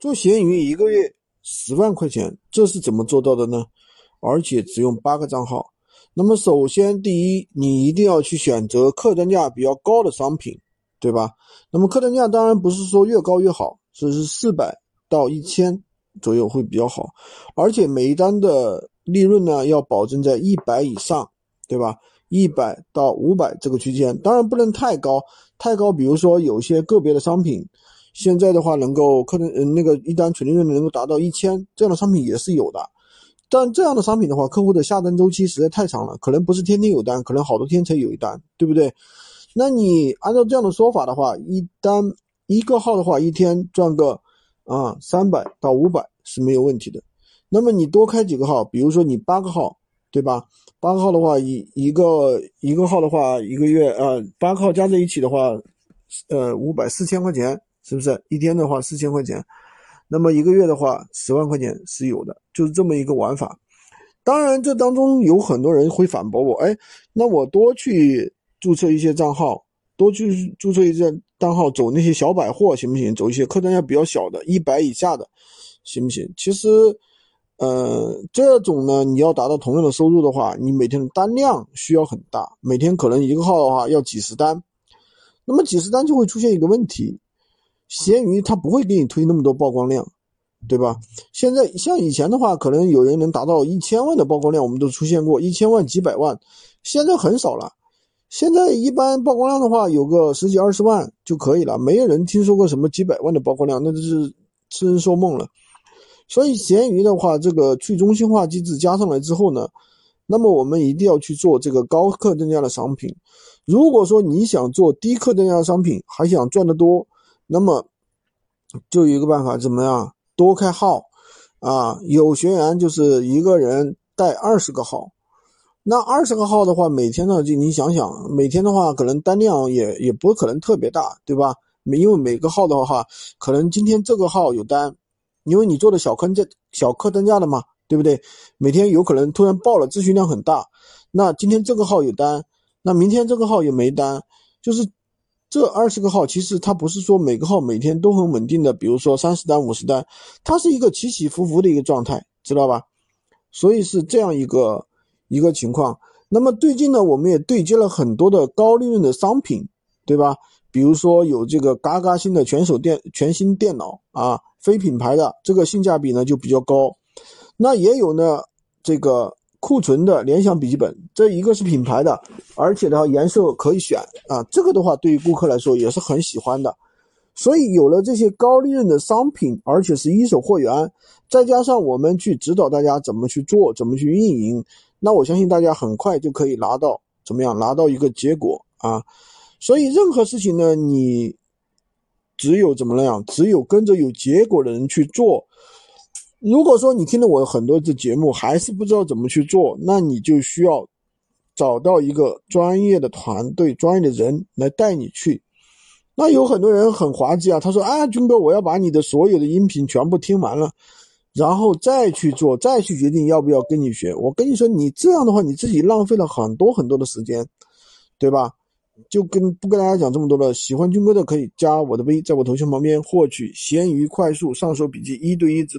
做闲鱼一个月十万块钱，这是怎么做到的呢？而且只用八个账号。那么首先，第一，你一定要去选择客单价比较高的商品，对吧？那么客单价当然不是说越高越好，只是四百到一千左右会比较好。而且每一单的利润呢，要保证在一百以上，对吧？一百到五百这个区间，当然不能太高，太高，比如说有些个别的商品。现在的话，能够可能嗯那个一单纯利润能够达到一千这样的商品也是有的，但这样的商品的话，客户的下单周期实在太长了，可能不是天天有单，可能好多天才有一单，对不对？那你按照这样的说法的话，一单一个号的话，一天赚个啊三百到五百是没有问题的。那么你多开几个号，比如说你八个号，对吧？八个号的话，一一个一个号的话，一个月呃八个号加在一起的话，呃五百四千块钱。是不是一天的话四千块钱，那么一个月的话十万块钱是有的，就是这么一个玩法。当然，这当中有很多人会反驳我，哎，那我多去注册一些账号，多去注册一些账号，走那些小百货行不行？走一些客单价比较小的，一百以下的，行不行？其实，呃，这种呢，你要达到同样的收入的话，你每天的单量需要很大，每天可能一个号的话要几十单，那么几十单就会出现一个问题。闲鱼它不会给你推那么多曝光量，对吧？现在像以前的话，可能有人能达到一千万的曝光量，我们都出现过一千万、几百万，现在很少了。现在一般曝光量的话，有个十几二十万就可以了，没有人听说过什么几百万的曝光量，那就是痴人说梦了。所以闲鱼的话，这个去中心化机制加上来之后呢，那么我们一定要去做这个高客单价的商品。如果说你想做低客单价的商品，还想赚得多。那么，就有一个办法，怎么样？多开号啊！有学员就是一个人带二十个号，那二十个号的话，每天呢，就你想想，每天的话，可能单量也也不可能特别大，对吧？每因为每个号的话，可能今天这个号有单，因为你做的小客价、小客单价的嘛，对不对？每天有可能突然爆了，咨询量很大，那今天这个号有单，那明天这个号也没单，就是。这二十个号其实它不是说每个号每天都很稳定的，比如说三十单、五十单，它是一个起起伏伏的一个状态，知道吧？所以是这样一个一个情况。那么最近呢，我们也对接了很多的高利润的商品，对吧？比如说有这个嘎嘎新的全手电全新电脑啊，非品牌的，这个性价比呢就比较高。那也有呢，这个。库存的联想笔记本，这一个是品牌的，而且的话颜色可以选啊，这个的话对于顾客来说也是很喜欢的。所以有了这些高利润的商品，而且是一手货源，再加上我们去指导大家怎么去做，怎么去运营，那我相信大家很快就可以拿到怎么样拿到一个结果啊。所以任何事情呢，你只有怎么样，只有跟着有结果的人去做。如果说你听了我很多的节目还是不知道怎么去做，那你就需要找到一个专业的团队、专业的人来带你去。那有很多人很滑稽啊，他说：“啊，军哥，我要把你的所有的音频全部听完了，然后再去做，再去决定要不要跟你学。”我跟你说，你这样的话，你自己浪费了很多很多的时间，对吧？就跟不跟大家讲这么多了。喜欢军哥的可以加我的微，在我头像旁边获取闲鱼快速上手笔记，一对一指导。